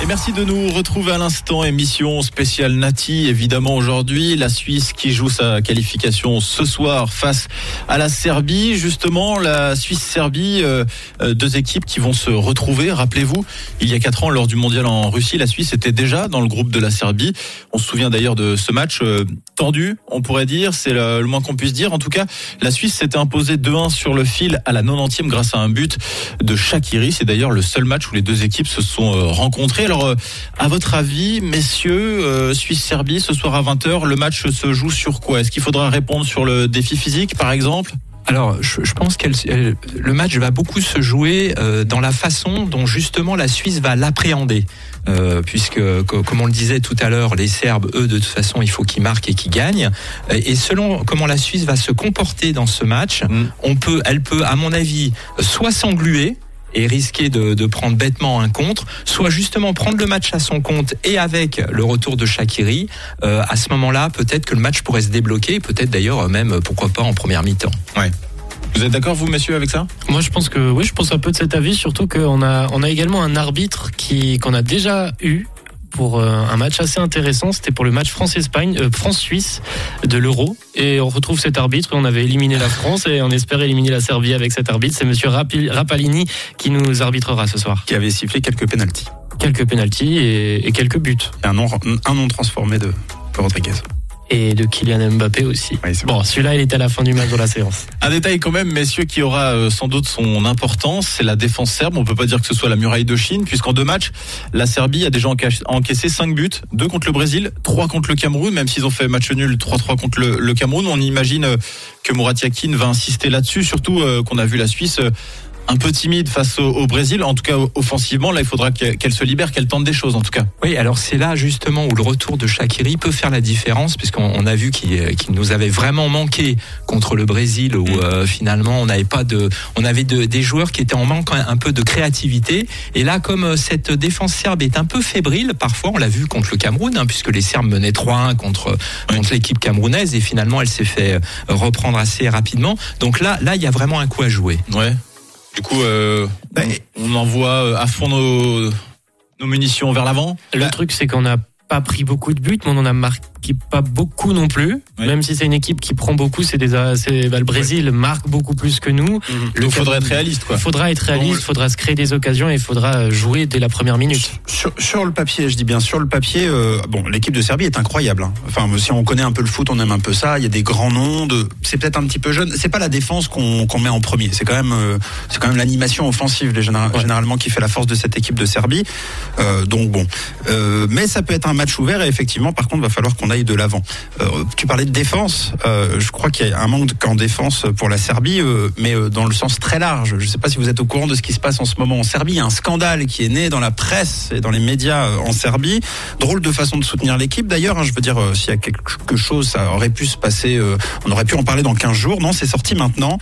Et merci de nous retrouver à l'instant. Émission spéciale Nati, évidemment aujourd'hui. La Suisse qui joue sa qualification ce soir face à la Serbie. Justement, la Suisse-Serbie, euh, euh, deux équipes qui vont se retrouver. Rappelez-vous, il y a quatre ans, lors du mondial en Russie, la Suisse était déjà dans le groupe de la Serbie. On se souvient d'ailleurs de ce match euh, tendu, on pourrait dire. C'est le, moins qu'on puisse dire. En tout cas, la Suisse s'était imposée 2-1 sur le fil à la 90e grâce à un but de Shakiri. C'est d'ailleurs le seul match où les deux équipes se sont rencontrées. Alors, euh, à votre avis, messieurs, euh, Suisse-Serbie, ce soir à 20h, le match se joue sur quoi? Est-ce qu'il faudra répondre sur le défi physique, par exemple? Alors, je, je pense que le match va beaucoup se jouer euh, dans la façon dont justement la Suisse va l'appréhender. Euh, puisque, co- comme on le disait tout à l'heure, les Serbes, eux, de toute façon, il faut qu'ils marquent et qu'ils gagnent. Et selon comment la Suisse va se comporter dans ce match, Mm. on peut, elle peut, à mon avis, soit s'engluer et risquer de, de prendre bêtement un contre, soit justement prendre le match à son compte et avec le retour de Shakiri, euh, à ce moment-là, peut-être que le match pourrait se débloquer, peut-être d'ailleurs euh, même, pourquoi pas, en première mi-temps. Vous êtes d'accord, vous, messieurs, avec ça? Moi, je pense que oui, je pense un peu de cet avis, surtout qu'on a, on a également un arbitre qui qu'on a déjà eu pour euh, un match assez intéressant. C'était pour le match France-Espagne, euh, France-Suisse de l'Euro, et on retrouve cet arbitre. On avait éliminé la France et on espère éliminer la Serbie avec cet arbitre. C'est Monsieur Rapalini qui nous arbitrera ce soir. qui avait sifflé quelques pénalties. Quelques pénalties et, et quelques buts, Et un nom, un nom transformé de Rodriguez. Et de Kylian Mbappé aussi. Oui, Bon, celui-là, il était à la fin du match de la séance. Un détail quand même, messieurs, qui aura euh, sans doute son importance, c'est la défense serbe. On peut pas dire que ce soit la muraille de Chine, puisqu'en deux matchs, la Serbie a déjà enca- encaissé 5 buts, 2 contre le Brésil, 3 contre le Cameroun, même s'ils ont fait match nul 3-3 contre le, le Cameroun. On imagine euh, que Murat Yakin va insister là-dessus, surtout euh, qu'on a vu la Suisse un peu timide face au, au Brésil. En tout cas, offensivement, là, il faudra qu'elle se libère, qu'elle tente des choses, en tout cas. Oui, alors c'est là justement où le retour de Shakiri peut faire la différence, puisqu'on on a vu qu'il euh, nous avait vraiment manqué contre le Brésil, où euh, finalement on n'avait pas de, on avait de- des joueurs qui étaient en manque un peu de créativité. Et là, comme euh, cette défense serbe est un peu fébrile, parfois on l'a vu contre le Cameroun, hein, puisque les Serbes menaient 3-1 contre contre l'équipe camerounaise, et finalement elle s'est fait euh, reprendre assez rapidement. Donc là, là, il y a vraiment un coup à jouer. Ouais. Du coup, euh, Ben, on envoie euh, à fond nos, nos munitions vers l'avant. Le truc, c'est qu'on n'a pas pris beaucoup de buts, mais on en a marqué pas beaucoup non plus. Oui. Même si c'est une équipe qui prend beaucoup, c'est des, bah, le Brésil marque beaucoup plus que nous. Il Le faudrait Cameroun- être réaliste, quoi. Il faudra être réaliste, il faudra se créer des occasions et il faudra jouer dès la première minute. Sur, sur le papier, je dis bien sur le papier, euh, bon, l'équipe de Serbie est incroyable. hein. Enfin, si on connaît un peu le foot, on aime un peu ça. Il y a des grands noms. De... C'est peut-être un petit peu jeune. C'est pas la défense qu'on met en premier. C'est quand même, euh, c'est quand même l'animation offensive, les généra- Ouais. généralement, qui fait la force de cette équipe de Serbie. Euh, donc bon, Euh, mais ça peut être un match ouvert et effectivement, par contre, va falloir qu'on aille de l'avant. Euh, tu parlais de défense. Euh, je crois qu'il y a un manque en défense pour la Serbie, euh, mais dans le sens très large. Je ne sais pas si vous êtes au courant de ce qui se passe en ce moment en Serbie. Il y a un scandale qui est né dans la presse et dans les médias en Serbie. Drôle de façon de soutenir l'équipe d'ailleurs. hein. je veux dire, s'il y a quelque chose, ça aurait pu se passer. on aurait pu en parler dans 15 jours. Non, c'est sorti maintenant.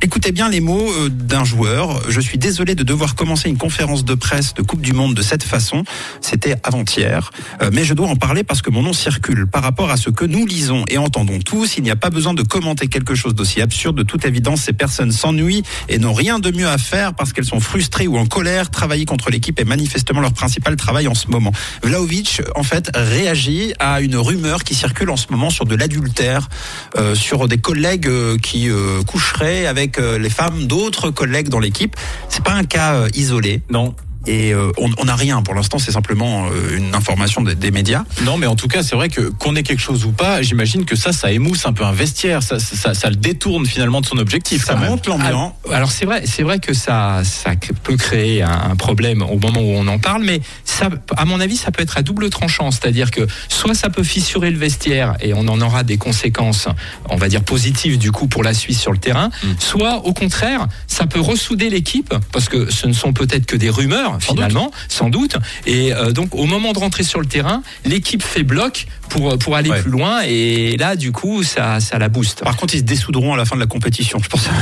Écoutez bien les mots euh, d'un joueur. Je suis désolé de devoir commencer une conférence de presse de Coupe du Monde de cette façon. C'était avant-hier. Euh, mais je dois en parler parce que mon nom circule. Par rapport à ce que nous lisons et entendons tous, il n'y a pas besoin de commenter quelque chose d'aussi absurde. De toute évidence, ces personnes s'ennuient et n'ont rien de mieux à faire parce qu'elles sont frustrées ou en colère. Travailler contre l'équipe est manifestement leur principal travail en ce moment. Vlaovic, en fait, réagit à une rumeur qui circule en ce moment sur de l'adultère, euh, sur des collègues euh, qui coucheraient avec euh, les femmes d'autres collègues dans l'équipe. C'est pas un cas euh, isolé. Non. Et euh, on n'a rien pour l'instant, c'est simplement euh, une information des, des médias. Non, mais en tout cas, c'est vrai que qu'on ait quelque chose ou pas, j'imagine que ça, ça émousse un peu un vestiaire, ça, ça, ça le détourne finalement de son objectif. Ça monte l'ambiance. Alors c'est vrai, c'est vrai que ça, ça peut créer un, un problème au moment où on en parle, mais ça, à mon avis, ça peut être à double tranchant, c'est-à-dire que soit ça peut fissurer le vestiaire et on en aura des conséquences, on va dire positives du coup pour la Suisse sur le terrain, soit au contraire, ça peut ressouder l'équipe parce que ce ne sont peut-être que des rumeurs, finalement, sans doute. Et euh, donc au moment de rentrer sur le terrain, l'équipe fait bloc pour pour aller Ouais. plus loin. Et là, du coup, ça ça la booste. Par contre, ils se dessouderont à la fin de la compétition, je pense.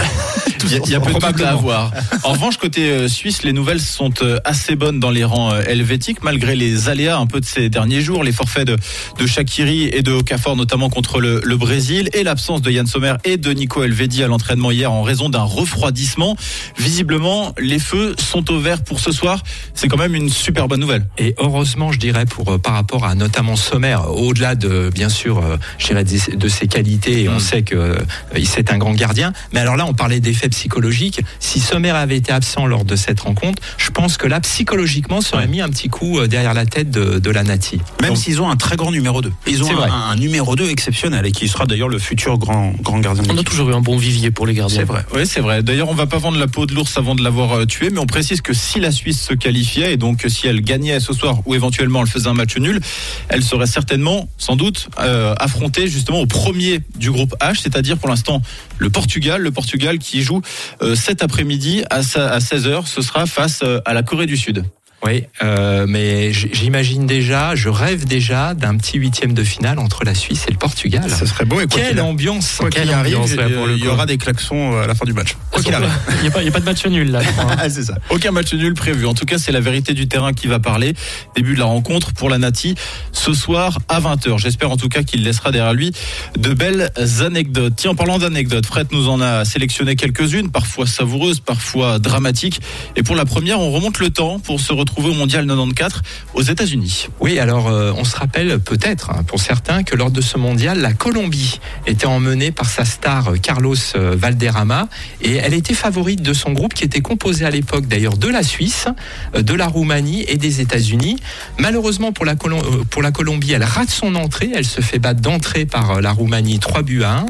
Il y a, il y a peu de à avoir. En revanche, côté euh, suisse, les nouvelles sont euh, assez bonnes dans les rangs euh, helvétiques, malgré les aléas un peu de ces derniers jours, les forfaits de, de Shakiri et de Okafor, notamment contre le, le Brésil, et l'absence de Yann Sommer et de Nico Elvedi à l'entraînement hier en raison d'un refroidissement. Visiblement, les feux sont au vert pour ce soir. C'est quand même une super bonne nouvelle. Et heureusement, je dirais, pour euh, par rapport à notamment Sommer, au-delà de bien sûr, euh, je dirais de, de ses qualités, et on Mm. sait que euh, c'est un grand gardien. Mais alors là, on parlait d'effets psychologiques. Si Sommer avait été absent lors de cette rencontre, je pense que là, psychologiquement, ça aurait mis un petit coup derrière la tête de, de la Nati. Même s'ils ont un très grand numéro 2. Ils ont un, numéro 2 exceptionnel et qui sera d'ailleurs le futur grand, grand gardien de On a toujours eu un bon vivier pour les gardiens. C'est vrai. Oui, c'est vrai. D'ailleurs, on va pas vendre la peau de l'ours avant de l'avoir tué, mais on précise que si la Suisse qualifiait et donc si elle gagnait ce soir ou éventuellement elle faisait un match nul, elle serait certainement, sans doute, euh, affrontée justement au premier du groupe H, c'est-à-dire pour l'instant le Portugal, le Portugal qui joue euh, cet après-midi à, à 16h. Ce sera face euh, à la Corée du Sud. Oui, euh, mais j'imagine déjà, je rêve déjà d'un petit huitième de finale entre la Suisse et le Portugal. Ce serait beau et quoi Quelle ambiance quoi quelle arrive, ambiance, là, pour le il y aura des klaxons à la fin du match. Quoi qu'il arrive. Il n'y a, pas- a de match nul là. hein. C'est ça. Aucun match nul prévu. En tout cas, c'est la vérité du terrain qui va parler. Début de la rencontre pour la Nati ce soir à 20h. J'espère en tout cas qu'il laissera derrière lui de belles anecdotes. Tiens, en parlant d'anecdotes, Fred nous en a sélectionné quelques-unes, parfois savoureuses, parfois dramatiques. Et pour la première, on remonte le temps pour se retrouver au mondial 94 aux États-Unis. Oui, alors euh, on se rappelle peut-être hein, pour certains que lors de ce mondial, la Colombie était emmenée par sa star euh, Carlos euh, Valderrama et elle était favorite de son groupe qui était composé à l'époque d'ailleurs de la Suisse, de la Roumanie et des États-Unis. Malheureusement pour la, pour la Colombie, elle rate son entrée, elle se fait battre d'entrée par la Roumanie 3 buts à 1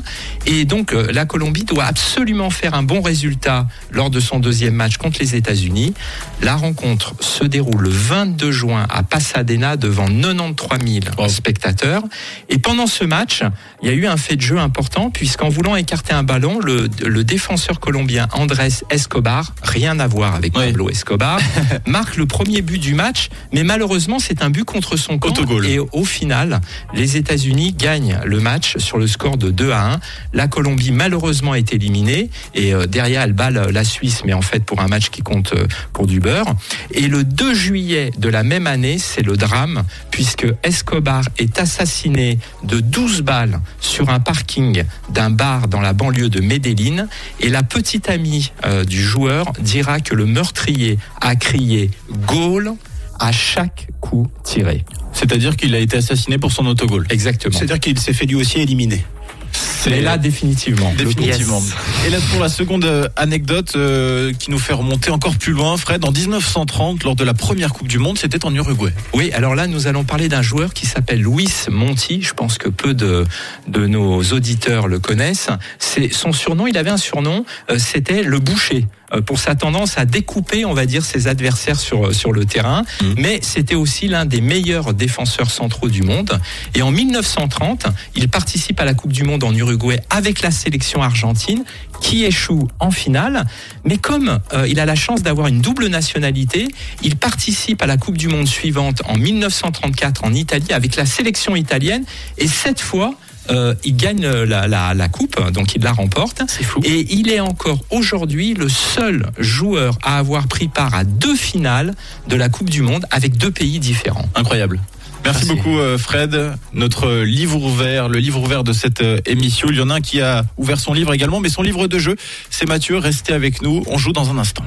et donc la Colombie doit absolument faire un bon résultat lors de son deuxième match contre les États-Unis. La rencontre se déroule le 22 juin à Pasadena devant 93 000 Wow. spectateurs. Et pendant ce match, il y a eu un fait de jeu important puisqu'en voulant écarter un ballon, le, le défenseur colombien Andrés Escobar, rien à voir avec Oui. Pablo Escobar, marque le premier but du match, mais malheureusement c'est un but contre son camp. Et au final, les États-Unis gagnent le match sur le score de 2 à 1. La Colombie malheureusement est éliminée et euh, derrière elle bat la la Suisse, mais en fait pour un match qui compte euh, pour du beurre. Et le 2 juillet de la même année, c'est le drame puisque Escobar est assassiné de 12 balles sur un parking d'un bar dans la banlieue de Medellín et la petite amie euh, du joueur dira que le meurtrier a crié goal à chaque coup tiré. C'est-à-dire qu'il a été assassiné pour son autogol. Exactement. C'est-à-dire qu'il s'est fait lui aussi éliminer. Mais là, définitivement. Définitivement. Yes. Et là, pour la seconde euh, anecdote euh, qui nous fait remonter encore plus loin, Fred, en 1930, lors de la première Coupe du Monde, c'était en Uruguay. Oui, alors là, nous allons parler d'un joueur qui s'appelle Luis Monti. Je pense que peu de, de nos auditeurs le connaissent. C'est son surnom. Il avait un surnom. euh, C'était le boucher. euh, Pour sa tendance à découper, on va dire, ses adversaires sur sur le terrain, Mhm. mais c'était aussi l'un des meilleurs défenseurs centraux du monde. Et en 1930, il participe à la Coupe du Monde en Uruguay avec la sélection argentine, qui échoue en finale. Mais comme euh, il a la chance d'avoir une double nationalité, il participe à la Coupe du Monde suivante en 1934 en Italie avec la sélection italienne. Et cette fois, euh, il gagne la, la, la coupe, donc il la remporte. C'est fou. Et il est encore aujourd'hui le seul joueur à avoir pris part à deux finales de la Coupe du Monde avec deux pays différents. Incroyable. Merci Merci. beaucoup euh, Fred. Notre livre ouvert, le livre ouvert de cette euh, émission. Il y en a un qui a ouvert son livre également, mais son livre de jeu, c'est Mathieu. Restez avec nous, on joue dans un instant.